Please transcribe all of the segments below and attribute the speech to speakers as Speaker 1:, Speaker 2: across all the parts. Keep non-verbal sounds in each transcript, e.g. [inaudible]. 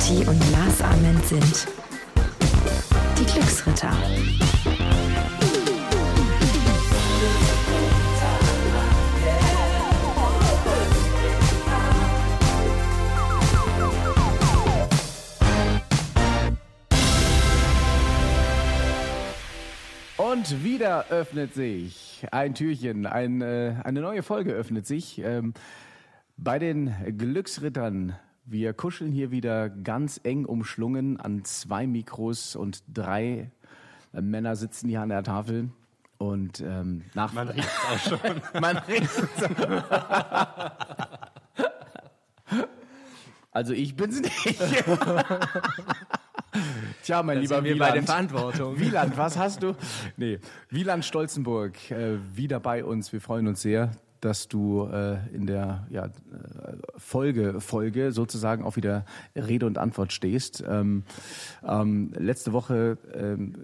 Speaker 1: Kati und Lars Ament sind die Glücksritter.
Speaker 2: Und wieder öffnet sich ein Türchen, ein, äh, eine neue Folge öffnet sich ähm, bei den Glücksrittern. Wir kuscheln hier wieder ganz eng umschlungen an zwei Mikros und drei äh, Männer sitzen hier an der Tafel. Und ähm, nach
Speaker 3: Man riecht auch [laughs] schon.
Speaker 2: Man riecht's. [laughs] also ich bin's nicht. [laughs] Tja, mein
Speaker 4: Da
Speaker 2: lieber
Speaker 4: sind wir bei der
Speaker 2: Wieland.
Speaker 4: Verantwortung.
Speaker 2: Wieland, was hast du? Nee, Wieland Stolzenburg, äh, wieder bei uns. Wir freuen uns sehr, dass du äh, in der ja, äh, Folge, Folge sozusagen auch wieder Rede und Antwort stehst. Ähm, ähm, letzte Woche ähm,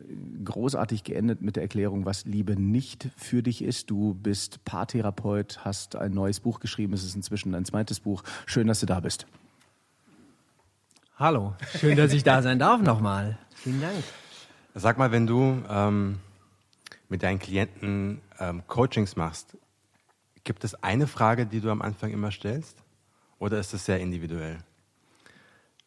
Speaker 2: großartig geendet mit der Erklärung, was Liebe nicht für dich ist. Du bist Paartherapeut, hast ein neues Buch geschrieben. Es ist inzwischen ein zweites Buch. Schön, dass du da bist.
Speaker 4: Hallo, schön, dass ich da sein darf nochmal. Vielen Dank.
Speaker 3: Sag mal, wenn du ähm, mit deinen Klienten ähm, Coachings machst, gibt es eine Frage, die du am Anfang immer stellst? Oder ist es sehr individuell?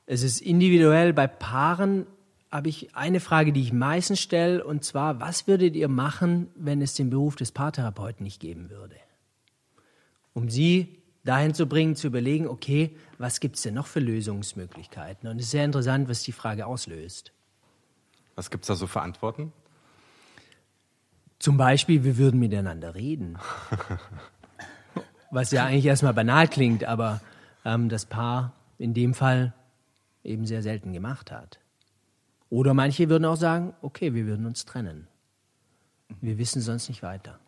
Speaker 4: Es ist individuell. Bei Paaren habe ich eine Frage, die ich meistens stelle, und zwar, was würdet ihr machen, wenn es den Beruf des Paartherapeuten nicht geben würde? Um sie dahin zu bringen, zu überlegen, okay, was gibt es denn noch für Lösungsmöglichkeiten? Und es ist sehr interessant, was die Frage auslöst.
Speaker 3: Was gibt es da so für Antworten?
Speaker 4: Zum Beispiel, wir würden miteinander reden. [laughs] Was ja eigentlich erstmal banal klingt, aber ähm, das Paar in dem Fall eben sehr selten gemacht hat. Oder manche würden auch sagen, okay, wir würden uns trennen. Wir wissen sonst nicht weiter.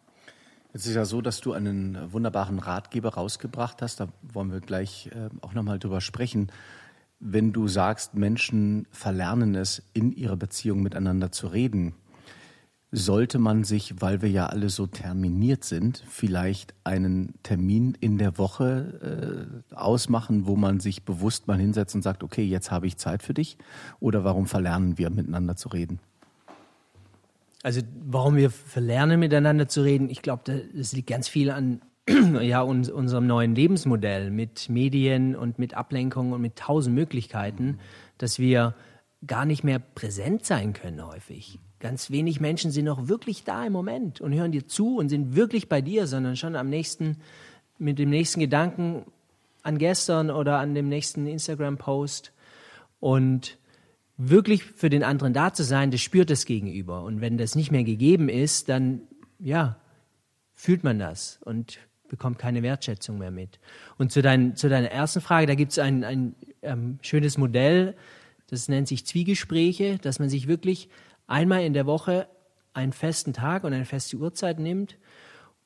Speaker 2: Es ist ja so, dass du einen wunderbaren Ratgeber rausgebracht hast. Da wollen wir gleich äh, auch nochmal drüber sprechen. Wenn du sagst, Menschen verlernen es, in ihrer Beziehung miteinander zu reden, sollte man sich, weil wir ja alle so terminiert sind, vielleicht einen Termin in der Woche äh, ausmachen, wo man sich bewusst mal hinsetzt und sagt, okay, jetzt habe ich Zeit für dich? Oder warum verlernen wir miteinander zu reden?
Speaker 4: Also warum wir verlernen, miteinander zu reden, ich glaube, das liegt ganz viel an [clears throat] ja, uns, unserem neuen Lebensmodell mit Medien und mit Ablenkung und mit tausend Möglichkeiten, dass wir gar nicht mehr präsent sein können häufig. Ganz wenig Menschen sind noch wirklich da im Moment und hören dir zu und sind wirklich bei dir, sondern schon am nächsten, mit dem nächsten Gedanken an gestern oder an dem nächsten Instagram-Post. Und wirklich für den anderen da zu sein, das spürt das Gegenüber. Und wenn das nicht mehr gegeben ist, dann, ja, fühlt man das und bekommt keine Wertschätzung mehr mit. Und zu, dein, zu deiner ersten Frage, da gibt es ein, ein ähm, schönes Modell, das nennt sich Zwiegespräche, dass man sich wirklich einmal in der Woche einen festen Tag und eine feste Uhrzeit nimmt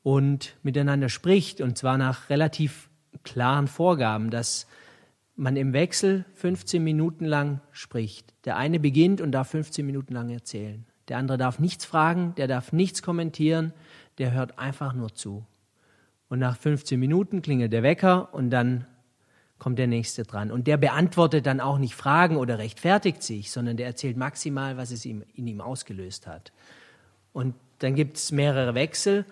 Speaker 4: und miteinander spricht, und zwar nach relativ klaren Vorgaben, dass man im Wechsel 15 Minuten lang spricht. Der eine beginnt und darf 15 Minuten lang erzählen. Der andere darf nichts fragen, der darf nichts kommentieren, der hört einfach nur zu. Und nach 15 Minuten klingelt der Wecker und dann kommt der Nächste dran. Und der beantwortet dann auch nicht Fragen oder rechtfertigt sich, sondern der erzählt maximal, was es ihm, in ihm ausgelöst hat. Und dann gibt es mehrere Wechsel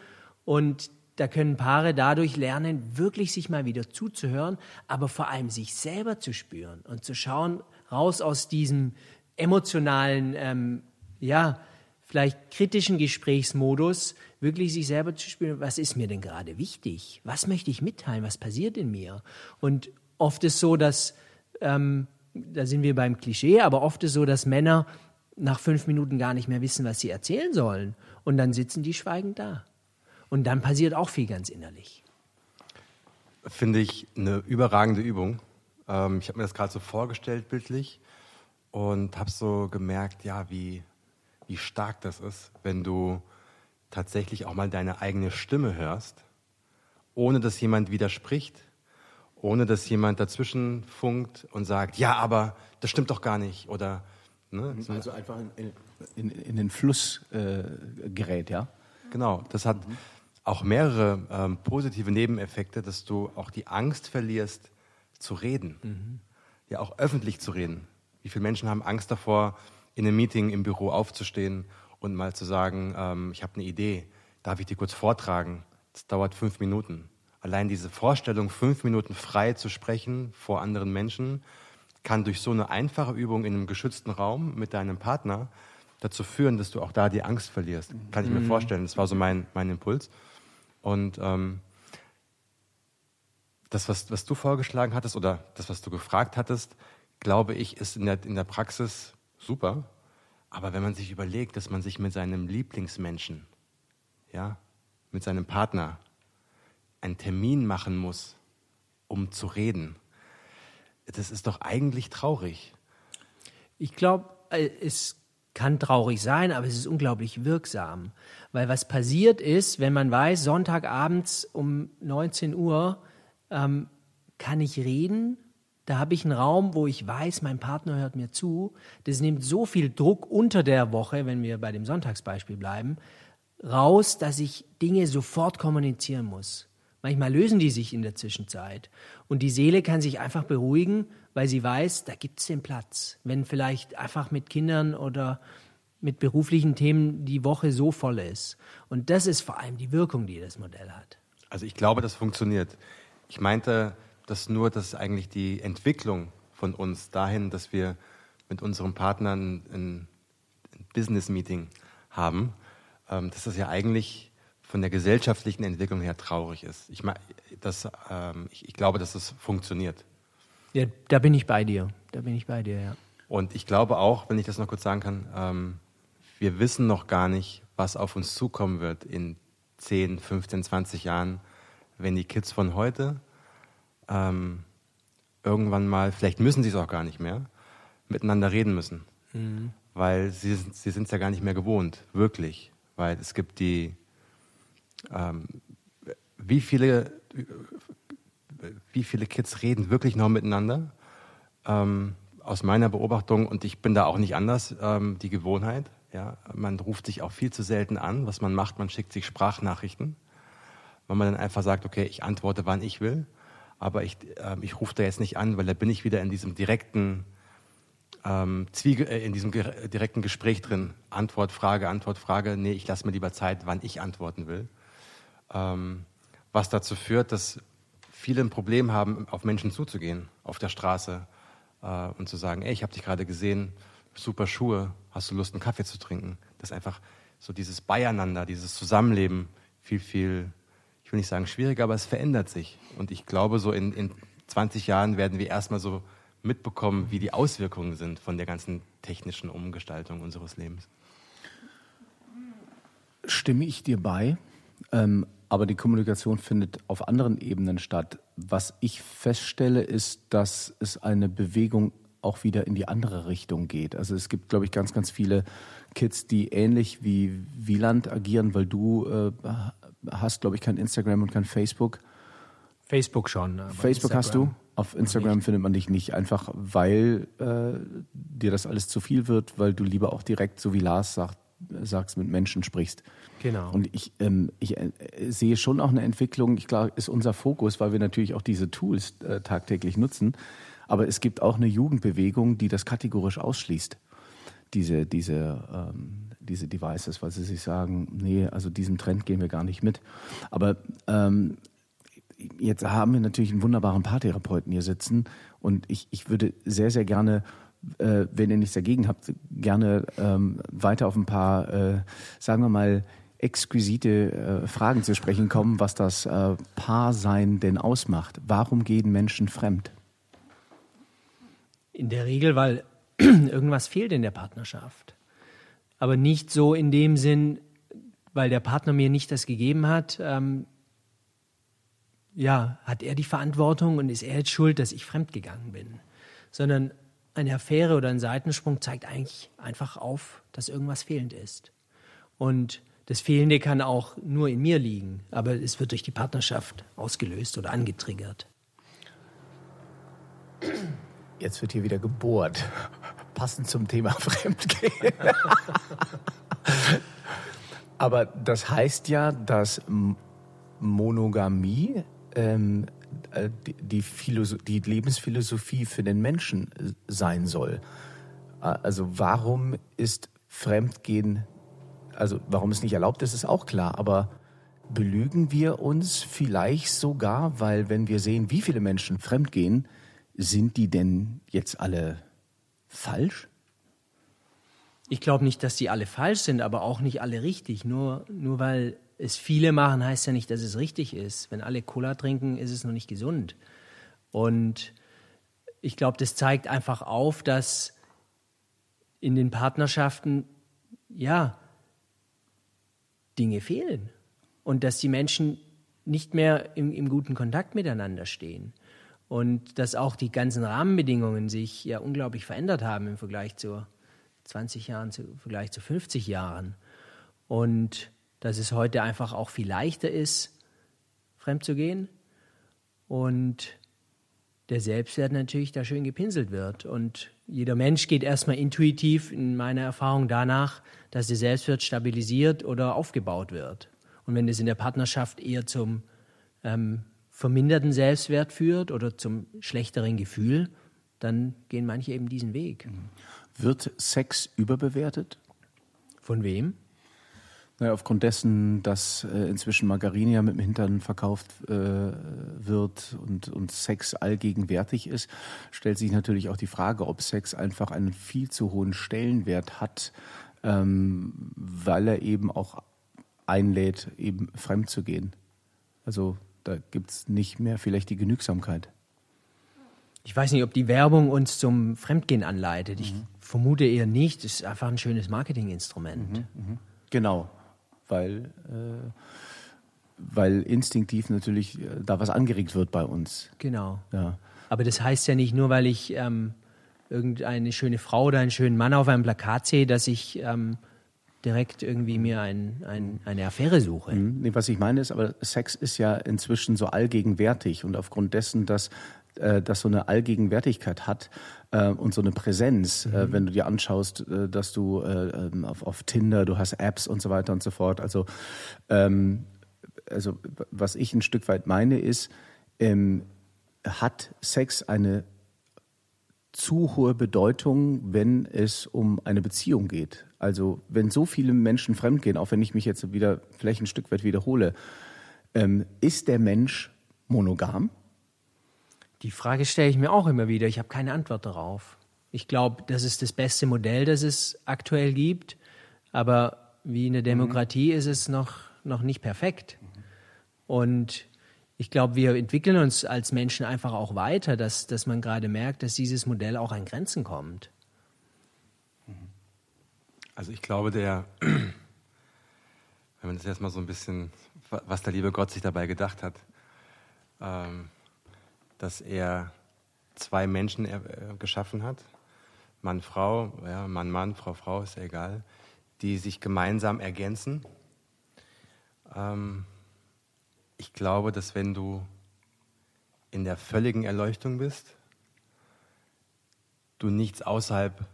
Speaker 4: und da können Paare dadurch lernen, wirklich sich mal wieder zuzuhören, aber vor allem sich selber zu spüren und zu schauen, raus aus diesem emotionalen, ähm, ja, vielleicht kritischen Gesprächsmodus, wirklich sich selber zu spüren, was ist mir denn gerade wichtig? Was möchte ich mitteilen? Was passiert in mir? Und oft ist so, dass, ähm, da sind wir beim Klischee, aber oft ist so, dass Männer nach fünf Minuten gar nicht mehr wissen, was sie erzählen sollen. Und dann sitzen die schweigend da. Und dann passiert auch viel ganz innerlich.
Speaker 3: Finde ich eine überragende Übung. Ähm, ich habe mir das gerade so vorgestellt, bildlich, und habe so gemerkt, ja, wie, wie stark das ist, wenn du tatsächlich auch mal deine eigene Stimme hörst, ohne dass jemand widerspricht, ohne dass jemand dazwischen funkt und sagt, ja, aber das stimmt doch gar nicht. Oder ne, so-
Speaker 2: Also einfach in, in, in den Fluss äh, gerät, ja?
Speaker 3: Genau, das hat auch mehrere ähm, positive Nebeneffekte, dass du auch die Angst verlierst, zu reden. Ja, auch öffentlich zu reden. Wie viele Menschen haben Angst davor, in einem Meeting im Büro aufzustehen und mal zu sagen, ähm, ich habe eine Idee, darf ich die kurz vortragen? Das dauert fünf Minuten. Allein diese Vorstellung, fünf Minuten frei zu sprechen vor anderen Menschen, kann durch so eine einfache Übung in einem geschützten Raum mit deinem Partner dazu führen, dass du auch da die Angst verlierst. Kann ich mir mhm. vorstellen. Das war so mein, mein Impuls. Und ähm, das, was, was du vorgeschlagen hattest oder das, was du gefragt hattest, glaube ich, ist in der, in der Praxis super. Aber wenn man sich überlegt, dass man sich mit seinem Lieblingsmenschen, ja, mit seinem Partner einen Termin machen muss, um zu reden, das ist doch eigentlich traurig.
Speaker 4: Ich glaube, äh, es kann traurig sein, aber es ist unglaublich wirksam. Weil was passiert ist, wenn man weiß, Sonntagabends um 19 Uhr ähm, kann ich reden, da habe ich einen Raum, wo ich weiß, mein Partner hört mir zu. Das nimmt so viel Druck unter der Woche, wenn wir bei dem Sonntagsbeispiel bleiben, raus, dass ich Dinge sofort kommunizieren muss. Manchmal lösen die sich in der Zwischenzeit. Und die Seele kann sich einfach beruhigen, weil sie weiß, da gibt es den Platz. Wenn vielleicht einfach mit Kindern oder mit beruflichen Themen die Woche so voll ist. Und das ist vor allem die Wirkung, die das Modell hat.
Speaker 3: Also ich glaube, das funktioniert. Ich meinte das nur, dass eigentlich die Entwicklung von uns dahin, dass wir mit unseren Partnern ein, Business-Meeting haben, ähm, dass das ja eigentlich von der gesellschaftlichen Entwicklung her traurig ist. Ich, das, ähm, ich, ich glaube, dass das funktioniert.
Speaker 4: Ja, da bin ich bei dir. Da bin ich bei dir, ja.
Speaker 3: Und ich glaube auch, wenn ich das noch kurz sagen kann, ähm, wir wissen noch gar nicht, was auf uns zukommen wird in 10, 15, 20 Jahren, wenn die Kids von heute ähm, irgendwann mal, vielleicht müssen sie es auch gar nicht mehr, miteinander reden müssen. Mhm. Weil sie, sie sind es ja gar nicht mehr gewohnt, wirklich. Weil es gibt die ähm, wie viele, wie viele Kids reden wirklich noch miteinander? Ähm, aus meiner Beobachtung, und ich bin da auch nicht anders, ähm, die Gewohnheit. Ja, man ruft sich auch viel zu selten an. Was man macht, man schickt sich Sprachnachrichten, weil man dann einfach sagt, okay, ich antworte, wann ich will, aber ich, äh, ich rufe da jetzt nicht an, weil da bin ich wieder in diesem direkten ähm, Zwiege, äh, in diesem direkten Gespräch drin. Antwort, Frage, Antwort, Frage. Nee, ich lasse mir lieber Zeit, wann ich antworten will ähm, was dazu führt, dass viele ein Problem haben, auf Menschen zuzugehen, auf der Straße äh, und zu sagen, ey, ich habe dich gerade gesehen, super Schuhe, hast du Lust, einen Kaffee zu trinken? Das ist einfach so dieses Beieinander, dieses Zusammenleben viel, viel, ich will nicht sagen schwieriger, aber es verändert sich. Und ich glaube, so in, in 20 Jahren werden wir erstmal so mitbekommen, wie die Auswirkungen sind von der ganzen technischen Umgestaltung unseres Lebens.
Speaker 2: Stimme ich dir bei? Ähm, aber die Kommunikation findet auf anderen Ebenen statt. Was ich feststelle, ist, dass es eine Bewegung auch wieder in die andere Richtung geht. Also es gibt, glaube ich, ganz, ganz viele Kids, die ähnlich wie Wieland agieren, weil du äh, hast, glaube ich, kein Instagram und kein Facebook.
Speaker 4: Facebook schon.
Speaker 2: Facebook Instagram hast du? Auf Instagram findet man dich nicht, einfach weil äh, dir das alles zu viel wird, weil du lieber auch direkt, so wie Lars sagt, sagst, mit Menschen sprichst.
Speaker 4: Genau.
Speaker 2: Und ich, ähm, ich äh, sehe schon auch eine Entwicklung, ich glaube, ist unser Fokus, weil wir natürlich auch diese Tools äh, tagtäglich nutzen. Aber es gibt auch eine Jugendbewegung, die das kategorisch ausschließt, diese, diese, ähm, diese Devices, weil sie sich sagen, nee, also diesem Trend gehen wir gar nicht mit. Aber ähm, jetzt haben wir natürlich einen wunderbaren Paartherapeuten hier sitzen und ich, ich würde sehr, sehr gerne äh, wenn ihr nichts dagegen habt, gerne ähm, weiter auf ein paar, äh, sagen wir mal, exquisite äh, Fragen zu sprechen kommen, was das äh, Paarsein denn ausmacht. Warum gehen Menschen fremd?
Speaker 4: In der Regel, weil [clears throat] irgendwas fehlt in der Partnerschaft. Aber nicht so in dem Sinn, weil der Partner mir nicht das gegeben hat. Ähm, ja, hat er die Verantwortung und ist er jetzt schuld, dass ich fremdgegangen bin? Sondern eine Affäre oder ein Seitensprung zeigt eigentlich einfach auf, dass irgendwas fehlend ist. Und das Fehlende kann auch nur in mir liegen, aber es wird durch die Partnerschaft ausgelöst oder angetriggert.
Speaker 2: Jetzt wird hier wieder gebohrt. [laughs] Passend zum Thema [laughs] Fremdgehen. [laughs] aber das heißt ja, dass Monogamie ähm, äh, die, die, die, Lebensphilosophie für den Menschen äh, sein soll. Also warum ist Fremdgehen, also warum es nicht erlaubt ist, ist auch klar, aber belügen wir uns vielleicht sogar, weil wenn wir sehen, wie viele Menschen fremdgehen, sind die denn jetzt alle falsch?
Speaker 4: Ich glaube nicht, dass die alle falsch sind, aber auch nicht alle richtig. Nur, nur weil es viele machen, heißt ja nicht, dass es richtig ist. Wenn alle Cola trinken, ist es noch nicht gesund. Und ich glaube, das zeigt einfach auf, dass in den Partnerschaften, ja, Dinge fehlen. Und dass die Menschen nicht mehr im, im guten Kontakt miteinander stehen. Und dass auch die ganzen Rahmenbedingungen sich ja unglaublich verändert haben im Vergleich zu 20 Jahren, im Vergleich zu 50 Jahren. Und dass es heute einfach auch viel leichter ist, fremd zu gehen. Und der Selbstwert natürlich da schön gepinselt wird. Und jeder Mensch geht erstmal intuitiv in meiner Erfahrung danach, dass der Selbstwert stabilisiert oder aufgebaut wird. Und wenn das in der Partnerschaft eher zum ähm, verminderten Selbstwert führt oder zum schlechteren Gefühl, dann gehen manche eben diesen Weg.
Speaker 2: Wird Sex überbewertet?
Speaker 4: Von wem?
Speaker 2: Naja, aufgrund dessen, dass äh, inzwischen Margarine ja mit dem Hintern verkauft äh, wird und, und Sex allgegenwärtig ist, stellt sich natürlich auch die Frage, ob Sex einfach einen viel zu hohen Stellenwert hat, ähm, weil er eben auch einlädt, eben fremd zu gehen. Also da gibt es nicht mehr vielleicht die Genügsamkeit.
Speaker 4: Ich weiß nicht, ob die Werbung uns zum Fremdgehen anleitet. Ich mhm. vermute eher nicht. Es ist einfach ein schönes Marketinginstrument. Mhm,
Speaker 2: mh. Genau weil, äh, weil instinktiv natürlich äh, da was angeregt wird bei uns.
Speaker 4: Genau. Ja. Aber das heißt ja nicht nur, weil ich ähm, irgendeine schöne Frau oder einen schönen Mann auf einem Plakat sehe, dass ich ähm, direkt irgendwie mir ein, ein, eine Affäre suche.
Speaker 2: Mhm. Nee, was ich meine ist, aber Sex ist ja inzwischen so allgegenwärtig und aufgrund dessen, dass äh, das so eine Allgegenwärtigkeit hat äh, und so eine Präsenz, äh, mhm. wenn du dir anschaust, äh, dass du äh, ähm, auf, auf Tinder, du hast Apps und so weiter und so fort. Also, ähm, also was ich ein Stück weit meine ist, ähm, hat Sex eine zu hohe Bedeutung, wenn es um eine Beziehung geht. Also wenn so viele Menschen fremdgehen, auch wenn ich mich jetzt wieder vielleicht ein Stück weit wiederhole, ähm, ist der Mensch monogam?
Speaker 4: Die Frage stelle ich mir auch immer wieder. Ich habe keine Antwort darauf. Ich glaube, das ist das beste Modell, das es aktuell gibt. Aber wie in der Demokratie mhm. ist es noch, noch nicht perfekt. Und ich glaube, wir entwickeln uns als Menschen einfach auch weiter, dass, dass man gerade merkt, dass dieses Modell auch an Grenzen kommt.
Speaker 3: Also ich glaube, der, [clears throat] wenn man das erstmal so ein bisschen, was der liebe Gott sich dabei gedacht hat, ähm, dass er zwei Menschen äh, geschaffen hat, Mann, Frau, ja, Mann, Mann, Frau, Frau, ist ja egal, die sich gemeinsam ergänzen. Ähm, ich glaube, dass wenn du in der völligen Erleuchtung bist, du nichts außerhalb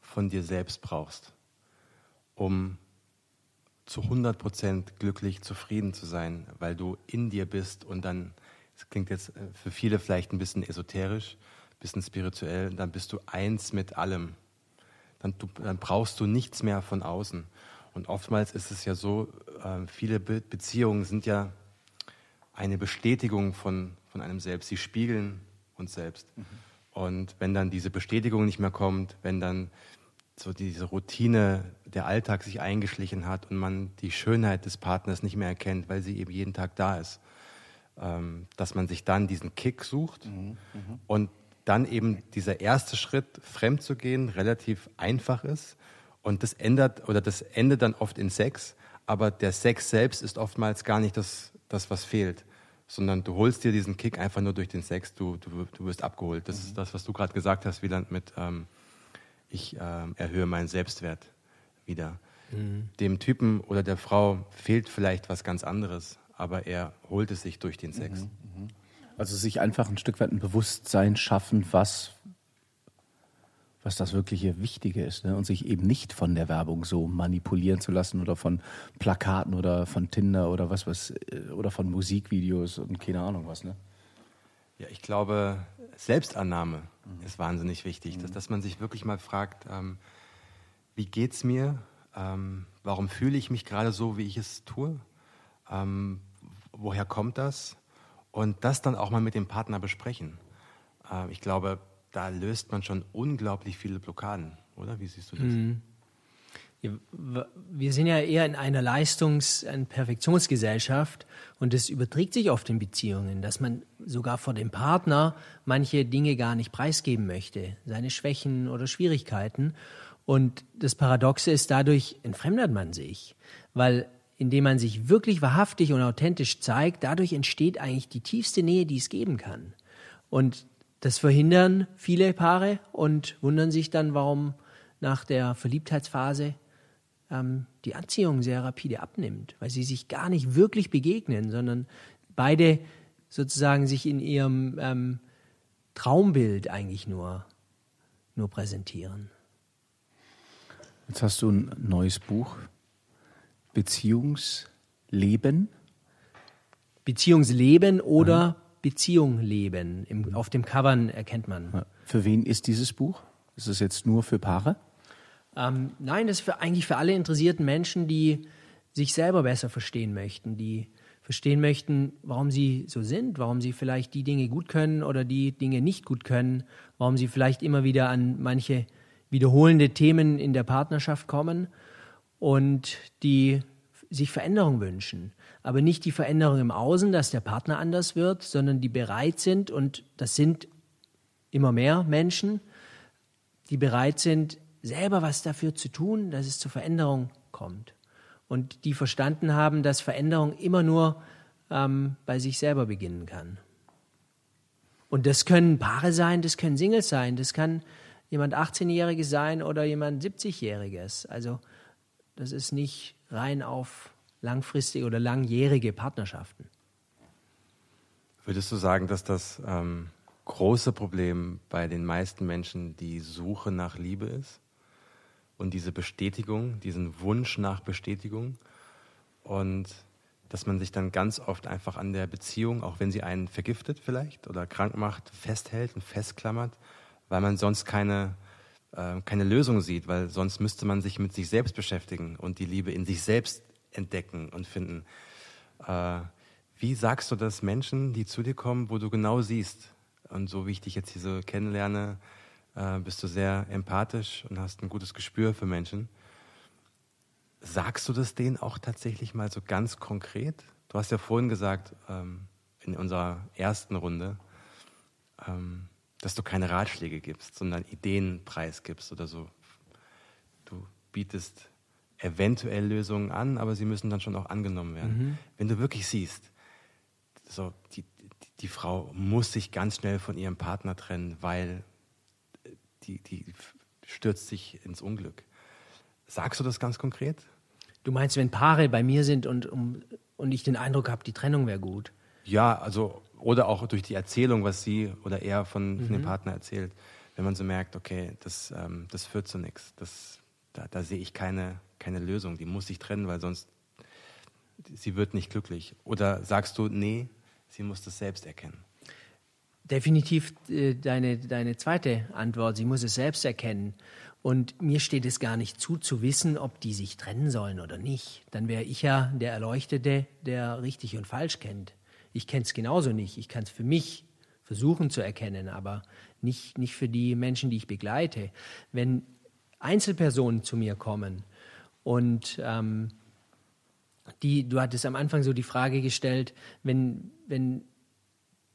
Speaker 3: von dir selbst brauchst, um zu 100% glücklich, zufrieden zu sein, weil du in dir bist und dann das klingt jetzt äh, für viele vielleicht ein bisschen esoterisch, ein bisschen spirituell, dann bist du eins mit allem. Dann, du, dann brauchst du nichts mehr von außen. Und oftmals ist es ja so, äh, viele Be Beziehungen sind ja eine Bestätigung von, von einem selbst. Sie spiegeln uns selbst. Mhm. Und wenn dann diese Bestätigung nicht mehr kommt, wenn dann so diese Routine, der Alltag sich eingeschlichen hat und man die Schönheit des Partners nicht mehr erkennt, weil sie eben jeden Tag da ist, ähm, dass man sich dann diesen Kick sucht mhm, mhm, und dann eben dieser erste Schritt, fremd zu gehen, relativ einfach ist. Und das ändert oder das endet dann oft in Sex, aber der Sex selbst ist oftmals gar nicht das, das was fehlt, sondern du holst dir diesen Kick einfach nur durch den Sex, du, du, du wirst abgeholt. Das mhm. ist das, was du gerade gesagt hast, Wieland, mit ähm, ich ähm, erhöhe meinen Selbstwert wieder. Mhm. Dem Typen oder der Frau fehlt vielleicht was ganz anderes aber er holt es sich durch den Sex. Mhm,
Speaker 2: mhm. Also sich einfach ein Stück weit ein Bewusstsein schaffen, was, was das wirkliche Wichtige ist. Ne? Und sich eben nicht von der Werbung so manipulieren zu lassen oder von Plakaten oder von Tinder oder was was äh, oder von Musikvideos und keine Ahnung was. Ne?
Speaker 3: Ja, ich glaube, Selbstannahme ist wahnsinnig wichtig, dass, dass man sich wirklich mal fragt, ähm, wie geht's mir? Ähm, warum fühle ich mich gerade so, wie ich es tue? Ähm, woher kommt das? Und das dann auch mal mit dem Partner besprechen. Äh, ich glaube, da löst man schon unglaublich viele Blockaden, oder? Wie siehst du das? Mhm.
Speaker 4: Wir sind ja eher in einer Leistungs-, einer Perfektionsgesellschaft und das überträgt sich oft in Beziehungen, dass man sogar vor dem Partner manche Dinge gar nicht preisgeben möchte, seine Schwächen oder Schwierigkeiten. Und das Paradoxe ist, dadurch entfremdet man sich, weil indem man sich wirklich wahrhaftig und authentisch zeigt, dadurch entsteht eigentlich die tiefste Nähe, die es geben kann. Und das verhindern viele Paare und wundern sich dann, warum nach der Verliebtheitsphase ähm, die Anziehung sehr rapide abnimmt, weil sie sich gar nicht wirklich begegnen, sondern beide sozusagen sich in ihrem ähm, Traumbild eigentlich nur, nur präsentieren.
Speaker 2: Jetzt hast du ein neues Buch, Beziehungsleben.
Speaker 4: Beziehungsleben oder ja. Beziehung leben. Im, auf dem Covern erkennt man.
Speaker 2: Für wen ist dieses Buch? Ist es jetzt nur für Paare?
Speaker 4: Ähm, nein, das ist für, eigentlich für alle interessierten Menschen, die sich selber besser verstehen möchten, die verstehen möchten, warum sie so sind, warum sie vielleicht die Dinge gut können oder die Dinge nicht gut können, warum sie vielleicht immer wieder an manche wiederholende Themen in der Partnerschaft kommen und die sich Veränderung wünschen. Aber nicht die Veränderung im Außen, dass der Partner anders wird, sondern die bereit sind, und das sind immer mehr Menschen, die bereit sind, selber was dafür zu tun, dass es zur Veränderung kommt. Und die verstanden haben, dass Veränderung immer nur ähm, bei sich selber beginnen kann. Und das können Paare sein, das können Singles sein, das kann jemand 18-Jähriges sein oder jemand 70-Jähriges. Also das ist nicht rein auf langfristige oder langjährige Partnerschaften.
Speaker 3: Würdest du sagen, dass das ähm, große Problem bei den meisten Menschen die Suche nach Liebe ist? Und diese Bestätigung, diesen Wunsch nach Bestätigung? Und dass man sich dann ganz oft einfach an der Beziehung, auch wenn sie einen vergiftet vielleicht oder krank macht, festhält und festklammert, weil man sonst keine äh, keine Lösung sieht, weil sonst müsste man sich mit sich selbst beschäftigen und die Liebe in sich selbst entdecken und finden. Äh, wie sagst du das Menschen, die zu dir kommen, wo du genau siehst, und so wie ich dich jetzt hier so kennenlerne, äh, bist du sehr empathisch und hast ein gutes Gespür für Menschen. Sagst du das denen auch tatsächlich mal so ganz konkret? Du hast ja vorhin gesagt, ähm, in unserer ersten Runde, ähm, dass du keine Ratschläge gibst, sondern Ideen preisgibst oder so. Du bietest eventuell Lösungen an, aber sie müssen dann schon auch angenommen werden. Mhm. Wenn du wirklich siehst, so die, die, die, Frau muss sich ganz schnell von ihrem Partner trennen, weil die, die stürzt sich ins Unglück. Sagst du das ganz konkret?
Speaker 4: Du meinst, wenn Paare bei mir sind und, um, und ich den Eindruck habe, die Trennung wäre gut?
Speaker 3: Ja, also oder auch durch die Erzählung, was sie oder er von, von dem mhm. Partner erzählt, wenn man so merkt, okay, das, ähm, das führt zu nichts, da, da sehe ich keine, keine Lösung, die muss sich trennen, weil sonst sie wird nicht glücklich. Oder sagst du, nee, sie muss das selbst erkennen?
Speaker 4: Definitiv äh, deine, deine zweite Antwort, sie muss es selbst erkennen. Und mir steht es gar nicht zu, zu wissen, ob die sich trennen sollen oder nicht. Dann wäre ich ja der Erleuchtete, der richtig und falsch kennt. Ich kenne es genauso nicht. Ich kann es für mich versuchen zu erkennen, aber nicht, nicht für die Menschen, die ich begleite. Wenn Einzelpersonen zu mir kommen und ähm, die, du hattest am Anfang so die Frage gestellt, wenn, wenn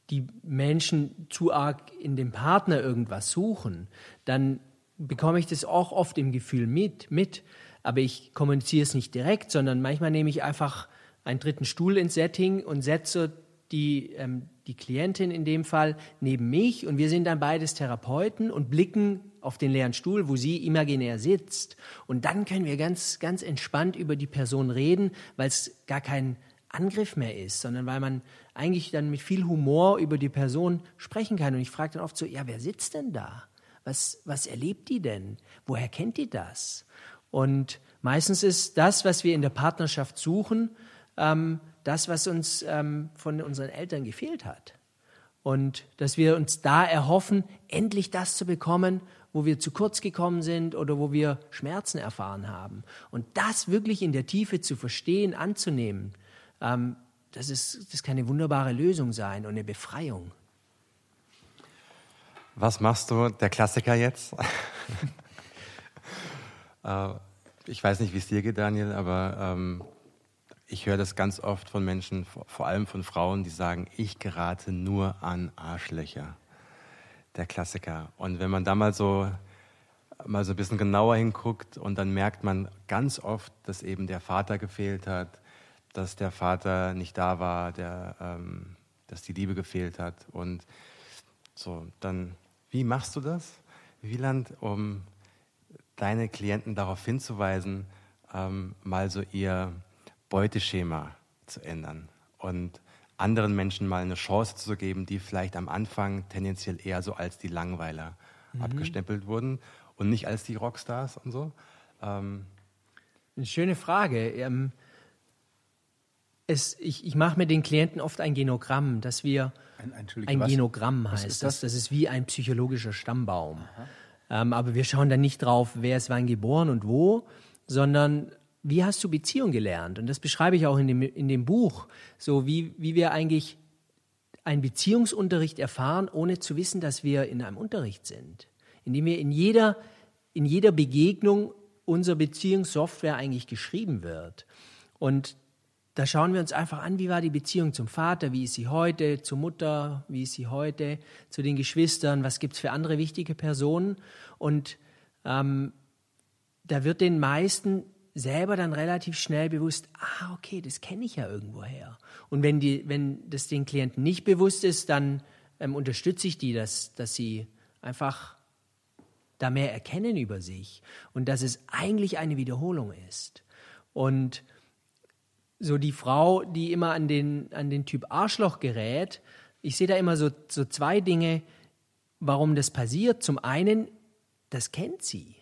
Speaker 4: die Menschen zu arg in dem Partner irgendwas suchen, dann bekomme ich das auch oft im Gefühl mit, mit. Aber ich kommuniziere es nicht direkt, sondern manchmal nehme ich einfach einen dritten Stuhl ins Setting und setze die, ähm, die Klientin in dem Fall neben mich und wir sind dann beides Therapeuten und blicken auf den leeren Stuhl, wo sie imaginär sitzt. Und dann können wir ganz, ganz entspannt über die Person reden, weil es gar kein Angriff mehr ist, sondern weil man eigentlich dann mit viel Humor über die Person sprechen kann. Und ich frage dann oft so, ja, wer sitzt denn da? Was, was erlebt die denn? Woher kennt die das? Und meistens ist das, was wir in der Partnerschaft suchen, ähm, das, was uns ähm, von unseren Eltern gefehlt hat. Und dass wir uns da erhoffen, endlich das zu bekommen, wo wir zu kurz gekommen sind oder wo wir Schmerzen erfahren haben. Und das wirklich in der Tiefe zu verstehen, anzunehmen, ähm, das, ist, das kann eine wunderbare Lösung sein und eine Befreiung.
Speaker 3: Was machst du, der Klassiker jetzt? [laughs] äh, ich weiß nicht, wie es dir geht, Daniel, aber ähm, ich höre das ganz oft von Menschen, vor allem von Frauen, die sagen, ich gerate nur an Arschlöcher. Der Klassiker. Und wenn man da mal so, mal so ein bisschen genauer hinguckt und dann merkt man ganz oft, dass eben der Vater gefehlt hat, dass der Vater nicht da war, der, ähm, dass die Liebe gefehlt hat. Und so, dann, wie machst du das, Wieland, um deine Klienten darauf hinzuweisen, ähm, mal so ihr Beuteschema zu ändern und anderen Menschen mal eine Chance zu geben, die vielleicht am Anfang tendenziell eher so als die Langweiler mhm. abgestempelt wurden und nicht als die Rockstars und so? Ähm,
Speaker 4: eine schöne Frage. Ähm, es, ich, ich mache mit den Klienten oft ein Genogramm, dass wir ein, ein Genogramm heißt ist das? das? ist wie ein psychologischer Stammbaum. Ähm, aber wir schauen dann nicht drauf, wer ist wann geboren und wo, sondern wie hast du Beziehung gelernt? Und das beschreibe ich auch in dem, in dem Buch, so wie, wie wir eigentlich einen Beziehungsunterricht erfahren, ohne zu wissen, dass wir in einem Unterricht sind. Indem wir in jeder, in jeder Begegnung unsere Beziehungssoftware eigentlich geschrieben wird. Und da schauen wir uns einfach an, wie war die Beziehung zum Vater, wie ist sie heute, zur Mutter, wie ist sie heute, zu den Geschwistern, was gibt es für andere wichtige Personen. Und ähm, da wird den meisten selber dann relativ schnell bewusst, ah, okay, das kenne ich ja irgendwoher. Und wenn, die, wenn das den Klienten nicht bewusst ist, dann ähm, unterstütze ich die, dass, dass sie einfach da mehr erkennen über sich und dass es eigentlich eine Wiederholung ist. Und so die Frau, die immer an den, an den Typ Arschloch gerät, ich sehe da immer so, so zwei Dinge, warum das passiert. Zum einen, das kennt sie.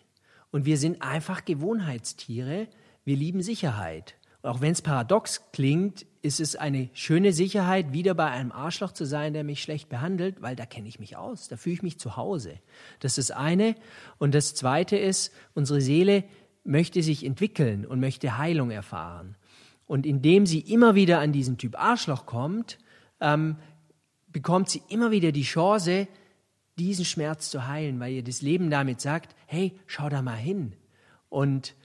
Speaker 4: Und wir sind einfach Gewohnheitstiere. Wir lieben Sicherheit. Und auch wenn es paradox klingt, ist es eine schöne Sicherheit, wieder bei einem Arschloch zu sein, der mich schlecht behandelt, weil da kenne ich mich aus, da fühle ich mich zu Hause. Das ist das eine. Und das zweite ist, unsere Seele möchte sich entwickeln und möchte Heilung erfahren. Und indem sie immer wieder an diesen Typ Arschloch kommt, ähm, bekommt sie immer wieder die Chance, diesen Schmerz zu heilen, weil ihr das Leben damit sagt, hey, schau da mal hin. Und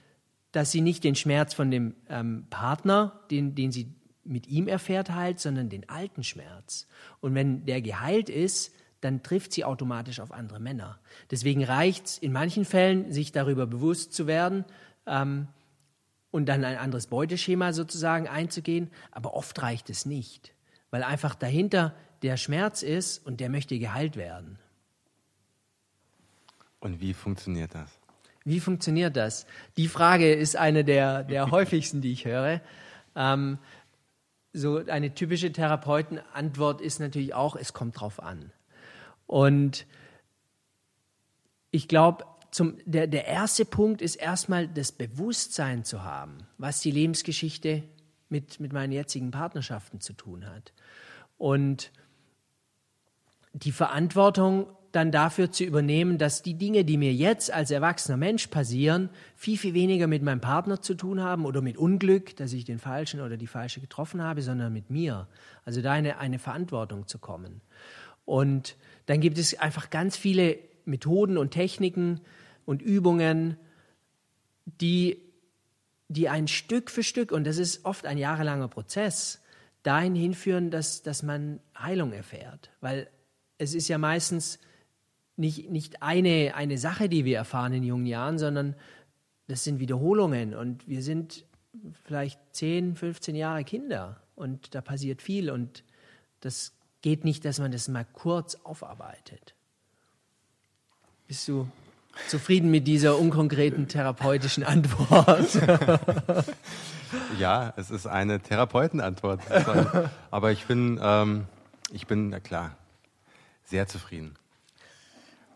Speaker 4: dass sie nicht den Schmerz von dem ähm, Partner, den, den sie mit ihm erfährt, heilt, sondern den alten Schmerz. Und wenn der geheilt ist, dann trifft sie automatisch auf andere Männer. Deswegen reicht es in manchen Fällen, sich darüber bewusst zu werden ähm, und dann ein anderes Beuteschema sozusagen einzugehen, aber oft reicht es nicht, weil einfach dahinter der Schmerz ist und der möchte geheilt werden.
Speaker 3: Und wie funktioniert das?
Speaker 4: Wie funktioniert das? Die Frage ist eine der, der [laughs] häufigsten, die ich höre. Ähm, so eine typische Therapeutenantwort ist natürlich auch, es kommt drauf an. Und ich glaube, der, der erste Punkt ist erstmal das Bewusstsein zu haben, was die Lebensgeschichte mit, mit meinen jetzigen Partnerschaften zu tun hat. Und die Verantwortung dann dafür zu übernehmen, dass die Dinge, die mir jetzt als erwachsener Mensch passieren, viel, viel weniger mit meinem Partner zu tun haben oder mit Unglück, dass ich den Falschen oder die Falsche getroffen habe, sondern mit mir. Also da eine, eine Verantwortung zu kommen. Und dann gibt es einfach ganz viele Methoden und Techniken und Übungen, die, die ein Stück für Stück, und das ist oft ein jahrelanger Prozess, dahin hinführen, dass, dass man Heilung erfährt. Weil es ist ja meistens nicht, nicht eine, eine Sache, die wir erfahren in jungen Jahren, sondern das sind Wiederholungen und wir sind vielleicht 10, 15 Jahre Kinder und da passiert viel und das geht nicht, dass man das mal kurz aufarbeitet. Bist du zufrieden mit dieser unkonkreten therapeutischen Antwort? [laughs]
Speaker 3: ja, es ist eine Therapeutenantwort. [laughs] Aber ich bin, ähm, ich bin, na klar, sehr zufrieden.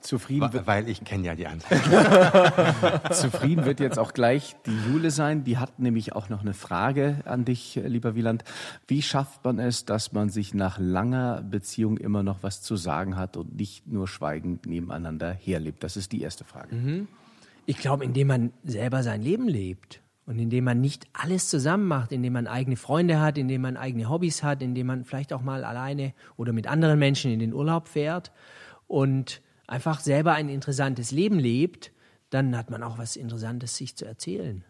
Speaker 2: Zufrieden wird,
Speaker 3: Weil ich kenne ja die Antwort. [laughs]
Speaker 2: zufrieden wird jetzt auch gleich die Jule sein. Die hat nämlich auch noch eine Frage an dich, äh, lieber Wieland. Wie schafft man es, dass man sich nach langer Beziehung immer noch was zu sagen hat und nicht nur schweigend nebeneinander herlebt? Das ist die erste Frage.
Speaker 4: Ich glaube, indem man selber sein Leben lebt und indem man nicht alles zusammen macht, indem man eigene Freunde hat, indem man eigene Hobbys hat, indem man vielleicht auch mal alleine oder mit anderen Menschen in den Urlaub fährt und einfach selber ein interessantes Leben lebt, dann hat man auch was Interessantes sich zu erzählen.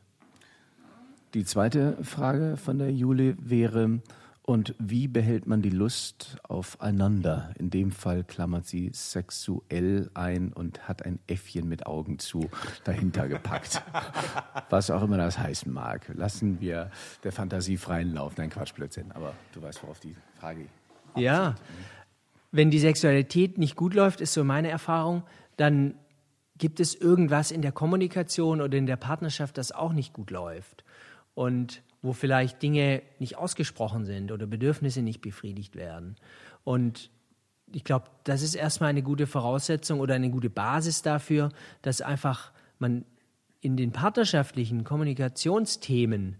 Speaker 2: Die zweite Frage von der Jule wäre, und wie behält man die Lust aufeinander? In dem Fall klammert sie sexuell ein und hat ein Äffchen mit Augen zu dahinter gepackt. [laughs] Was auch immer das heißen mag. Lassen wir der Fantasie freien Lauf. Nein, Quatsch, Blödsinn. Aber du weißt, worauf die Frage
Speaker 4: Ja, wenn die Sexualität nicht gut läuft, ist so meine Erfahrung, dann gibt es irgendwas in der Kommunikation oder in der Partnerschaft, das auch nicht gut läuft. Und wo vielleicht Dinge nicht ausgesprochen sind oder Bedürfnisse nicht befriedigt werden. Und ich glaube, das ist erstmal eine gute Voraussetzung oder eine gute Basis dafür, dass einfach man in den partnerschaftlichen Kommunikationsthemen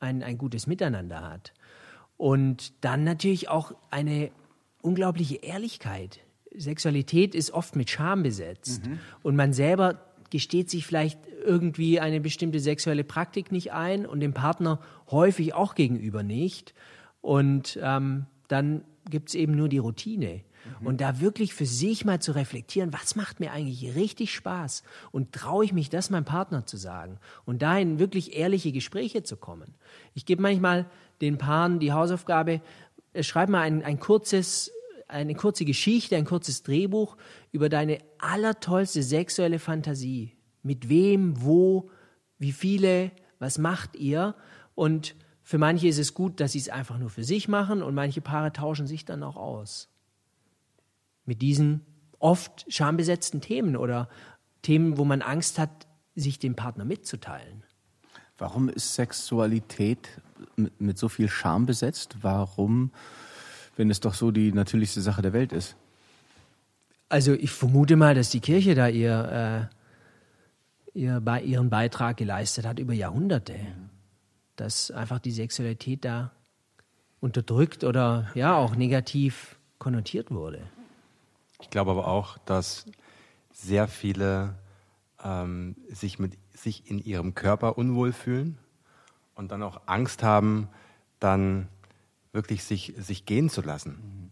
Speaker 4: ein, ein gutes Miteinander hat. Und dann natürlich auch eine unglaubliche Ehrlichkeit. Sexualität ist oft mit Scham besetzt. Und man selber gesteht sich vielleicht irgendwie eine bestimmte sexuelle Praktik nicht ein und dem Partner häufig auch gegenüber nicht. Und ähm, dann gibt es eben nur die Routine. Und da wirklich für sich mal zu reflektieren, was macht mir eigentlich richtig Spaß? Und traue ich mich, das meinem Partner zu sagen? Und da in wirklich ehrliche Gespräche zu kommen. Ich gebe manchmal den Paaren die Hausaufgabe, schreib mal ein, ein kurzes eine kurze Geschichte, ein kurzes Drehbuch über deine allertollste sexuelle Fantasie. Mit wem, wo, wie viele, was macht ihr? Und für manche ist es gut, dass sie es einfach nur für sich machen und manche Paare tauschen sich dann auch aus. Mit diesen oft schambesetzten Themen oder Themen, wo man Angst hat, sich dem Partner mitzuteilen.
Speaker 2: Warum ist Sexualität mit, mit so viel Scham besetzt? Warum, wenn es doch so die natürlichste Sache der Welt ist?
Speaker 4: Also ich vermute mal, dass die Kirche da ihr, äh, ihr, bei, ihren Beitrag geleistet hat über Jahrhunderte. Dass einfach die Sexualität da unterdrückt oder ja auch negativ konnotiert wurde.
Speaker 3: Ich glaube aber auch, dass sehr viele ähm, sich, mit, sich in ihrem Körper unwohl fühlen und dann auch Angst haben, dann wirklich sich, sich gehen zu lassen.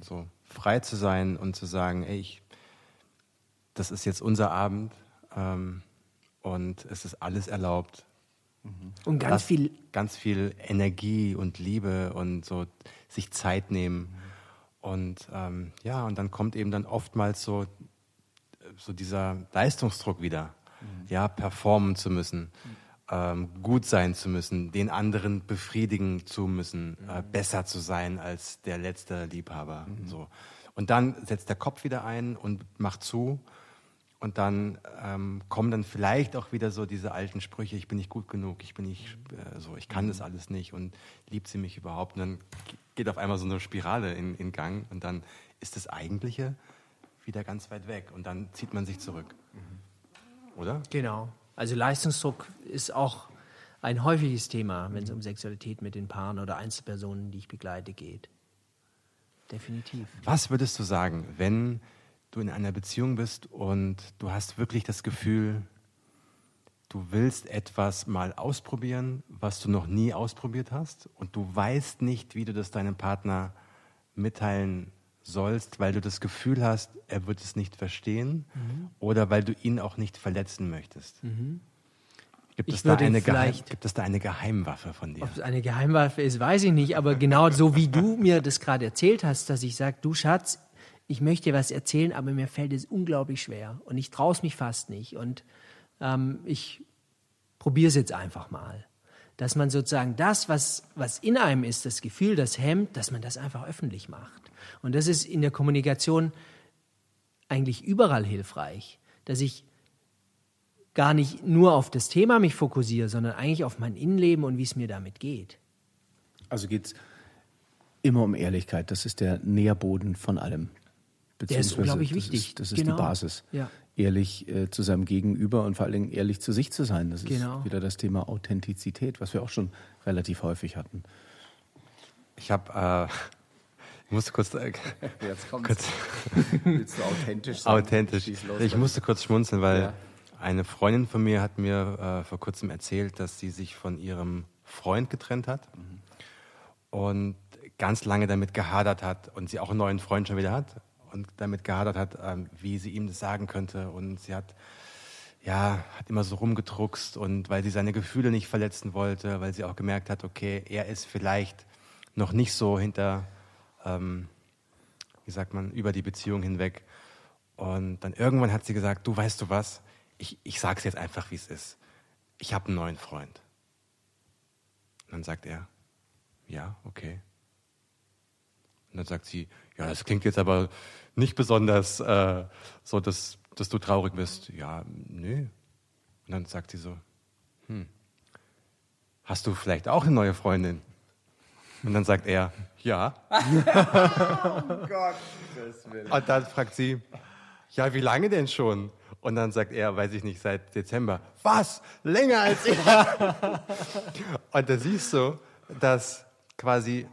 Speaker 3: So frei zu sein und zu sagen, ey, ich, das ist jetzt unser Abend ähm, und es ist alles erlaubt.
Speaker 4: Und ganz
Speaker 3: Lass
Speaker 4: viel
Speaker 3: ganz viel Energie und Liebe und so sich Zeit nehmen. Und ähm, ja, und dann kommt eben dann oftmals so, so dieser Leistungsdruck wieder, ja, performen zu müssen, ähm, gut sein zu müssen, den anderen befriedigen zu müssen, äh, besser zu sein als der letzte Liebhaber. So. Und dann setzt der Kopf wieder ein und macht zu. Und dann ähm, kommen dann vielleicht auch wieder so diese alten Sprüche, ich bin nicht gut genug, ich bin nicht äh, so, ich kann das alles nicht und liebt sie mich überhaupt. Und dann geht auf einmal so eine Spirale in, in Gang und dann ist das Eigentliche wieder ganz weit weg und dann zieht man sich zurück. Oder?
Speaker 4: Genau. Also Leistungsdruck ist auch ein häufiges Thema, wenn es um Sexualität mit den Paaren oder Einzelpersonen, die ich begleite, geht. Definitiv.
Speaker 3: Was würdest du sagen, wenn du in einer Beziehung bist und du hast wirklich das Gefühl, du willst etwas mal ausprobieren, was du noch nie ausprobiert hast und du weißt nicht, wie du das deinem Partner mitteilen sollst, weil du das Gefühl hast, er wird es nicht verstehen oder weil du ihn auch nicht verletzen möchtest? Gibt,
Speaker 4: Ich
Speaker 3: es da eine Geheim, gibt es da eine Geheimwaffe von dir?
Speaker 4: Ob es eine Geheimwaffe ist, weiß ich nicht, aber genau so wie du [laughs] mir das gerade erzählt hast, dass ich sage, du Schatz, ich möchte dir was erzählen, aber mir fällt es unglaublich schwer und ich traue es mich fast nicht und ähm, ich probiere es jetzt einfach mal. Dass man sozusagen das, was, was in einem ist, das Gefühl, das hemmt, dass man das einfach öffentlich macht. Und das ist in der Kommunikation eigentlich überall hilfreich, dass ich gar nicht nur auf das Thema mich fokussiere, sondern eigentlich auf mein Innenleben und wie es mir damit geht.
Speaker 2: Also geht es immer um Ehrlichkeit. Das ist der Nährboden von allem.
Speaker 4: Der ist unglaublich
Speaker 2: das
Speaker 4: wichtig.
Speaker 2: Ist, das ist
Speaker 4: Genau.
Speaker 2: die Basis.
Speaker 4: Ja.
Speaker 2: Ehrlich äh, zu seinem Gegenüber und vor allen Dingen ehrlich zu sich zu sein. Das
Speaker 4: Genau.
Speaker 2: ist wieder das Thema Authentizität, was wir auch schon relativ häufig hatten.
Speaker 3: Ich habe, äh, ich musste kurz, äh,
Speaker 2: Jetzt
Speaker 3: kurz [laughs]
Speaker 2: Willst du authentisch
Speaker 3: authentisch.
Speaker 2: Schieß los,
Speaker 3: Ich musste kurz schmunzeln, weil
Speaker 2: Ja.
Speaker 3: eine Freundin von mir hat mir äh, vor kurzem erzählt, dass sie sich von ihrem Freund getrennt hat und ganz lange damit gehadert hat und sie auch einen neuen Freund schon wieder hat und damit gehadert hat, ähm, wie sie ihm das sagen könnte und sie hat ja, hat immer so rumgedruckst und weil sie seine Gefühle nicht verletzen wollte, weil sie auch gemerkt hat, okay, er ist vielleicht noch nicht so hinter, ähm, wie sagt man, über die Beziehung hinweg. Und dann irgendwann hat sie gesagt, du weißt du was, ich, ich sag's jetzt einfach, wie es ist. Ich habe einen neuen Freund. Und dann sagt er, ja, okay. Und dann sagt sie, ja, das klingt jetzt aber nicht besonders äh, so, dass, dass du traurig bist. Ja, nö. Und dann sagt sie so, hm, hast du vielleicht auch eine neue Freundin? Und dann sagt er, ja. Und dann fragt sie, ja, wie lange denn schon? Und dann sagt er, weiß ich nicht, seit Dezember. Was? Länger als ich? [laughs] Und da siehst du, dass quasi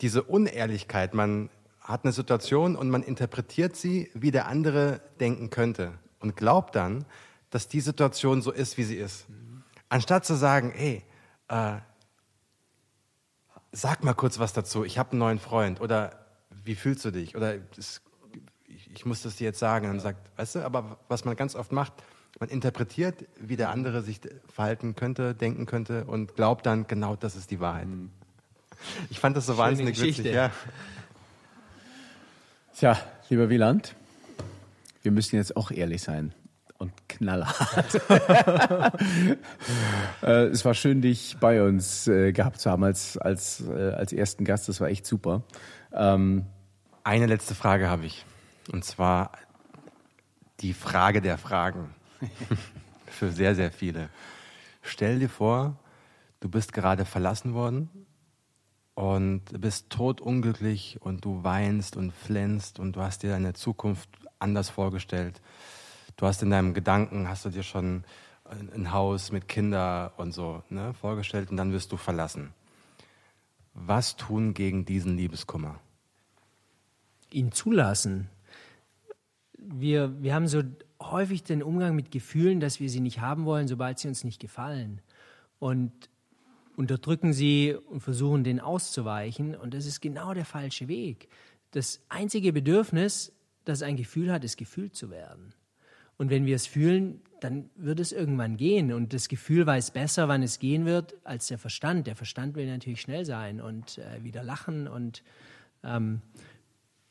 Speaker 3: diese Unehrlichkeit, man hat eine Situation und man interpretiert sie, wie der andere denken könnte und glaubt dann, dass die Situation so ist, wie sie ist. Anstatt zu sagen, ey, äh, sag mal kurz was dazu, ich habe einen neuen Freund oder wie fühlst du dich oder das, ich, muss das dir jetzt sagen. Und dann sagt, weißt du, aber was man ganz oft macht, man interpretiert, wie der andere sich verhalten könnte, denken könnte und glaubt dann, genau das ist die Wahrheit. Ich fand das so wahnsinnig
Speaker 4: Geschichte.
Speaker 3: witzig. Ja.
Speaker 2: Tja, lieber Wieland, wir müssen jetzt auch ehrlich sein und knallhart. [laughs] äh, es war schön, dich bei uns äh, gehabt zu haben als, als, äh, als ersten Gast. Das war echt super. Ähm,
Speaker 3: Eine letzte Frage habe ich. Und zwar die Frage der Fragen. [laughs] Für sehr, sehr viele. Stell dir vor, du bist gerade verlassen worden und bist todunglücklich und du weinst und flänzt und du hast dir deine Zukunft anders vorgestellt. Du hast in deinem Gedanken, hast du dir schon ein- Haus mit Kinder und so ne, vorgestellt und dann wirst du verlassen. Was tun gegen diesen Liebeskummer?
Speaker 4: ihn zulassen. Wir, wir haben so häufig den Umgang mit Gefühlen, dass wir sie nicht haben wollen, sobald sie uns nicht gefallen. Und unterdrücken sie und versuchen, denen auszuweichen. Und das ist genau der falsche Weg. Das einzige Bedürfnis, das ein Gefühl hat, ist gefühlt zu werden. Und wenn wir es fühlen, dann wird es irgendwann gehen. Und das Gefühl weiß besser, wann es gehen wird, als der Verstand. Der Verstand will natürlich schnell sein und äh, wieder lachen und ähm,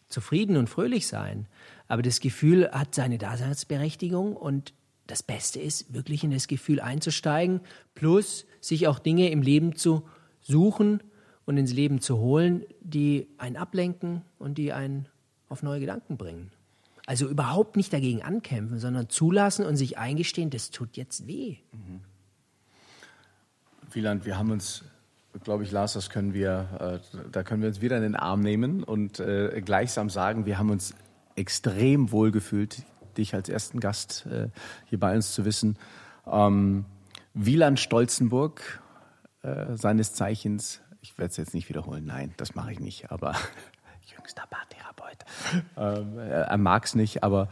Speaker 4: zufrieden und fröhlich sein. Aber das Gefühl hat seine Daseinsberechtigung und das Beste ist, wirklich in das Gefühl einzusteigen, plus sich auch Dinge im Leben zu suchen und ins Leben zu holen, die einen ablenken und die einen auf neue Gedanken bringen. Also überhaupt nicht dagegen ankämpfen, sondern zulassen und sich eingestehen, das tut jetzt weh.
Speaker 2: Wieland, wir haben uns, glaube ich, Lars, das können wir, äh, da können wir uns wieder in den Arm nehmen und äh, gleichsam sagen, wir haben uns extrem wohl gefühlt, dich als ersten Gast äh, hier bei uns zu wissen. Ähm, Wieland Stolzenburg, äh, seines Zeichens, ich werde es jetzt nicht wiederholen, nein, das mache ich nicht, aber [laughs] jüngster Paartherapeut. Ähm, er er mag es nicht, aber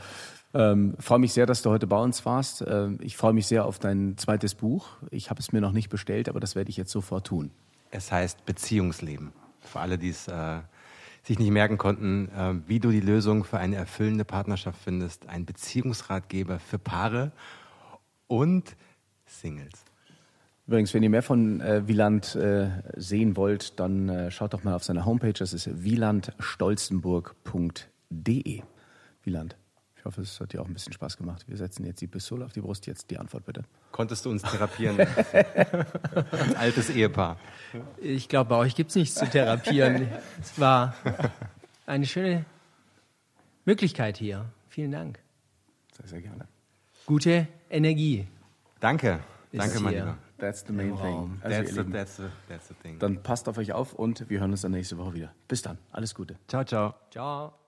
Speaker 2: ähm, freue mich sehr, dass du heute bei uns warst. Ähm, ich freue mich sehr auf dein zweites Buch. Ich habe es mir noch nicht bestellt, aber das werde ich jetzt sofort tun.
Speaker 3: Es heißt Beziehungsleben. Für alle, die es äh, sich nicht merken konnten, äh, wie du die Lösung für eine erfüllende Partnerschaft findest. Ein Beziehungsratgeber für Paare und Singles.
Speaker 2: Übrigens, wenn ihr mehr von äh, Wieland äh, sehen wollt, dann äh, schaut doch mal auf seine Homepage. Das ist wielandstolzenburg.de. Wieland, ich hoffe, es hat dir auch ein bisschen Spaß gemacht. Wir setzen jetzt die Pistole auf die Brust. Jetzt die Antwort bitte.
Speaker 3: Konntest du uns therapieren? [laughs] Als altes Ehepaar.
Speaker 4: Ich glaube, bei euch gibt es nichts zu therapieren. es war eine schöne Möglichkeit hier. Vielen Dank.
Speaker 2: Sehr, sehr gerne.
Speaker 4: Gute Energie.
Speaker 3: Danke. Danke, mein. Lieber.
Speaker 2: That's the main thing. Also,
Speaker 3: That's the,
Speaker 2: Lieben,
Speaker 3: that's, the, that's the thing.
Speaker 2: dann passt auf euch auf und wir hören uns dann nächste Woche wieder. Bis dann. Alles Gute.
Speaker 3: Ciao, ciao.
Speaker 4: Ciao.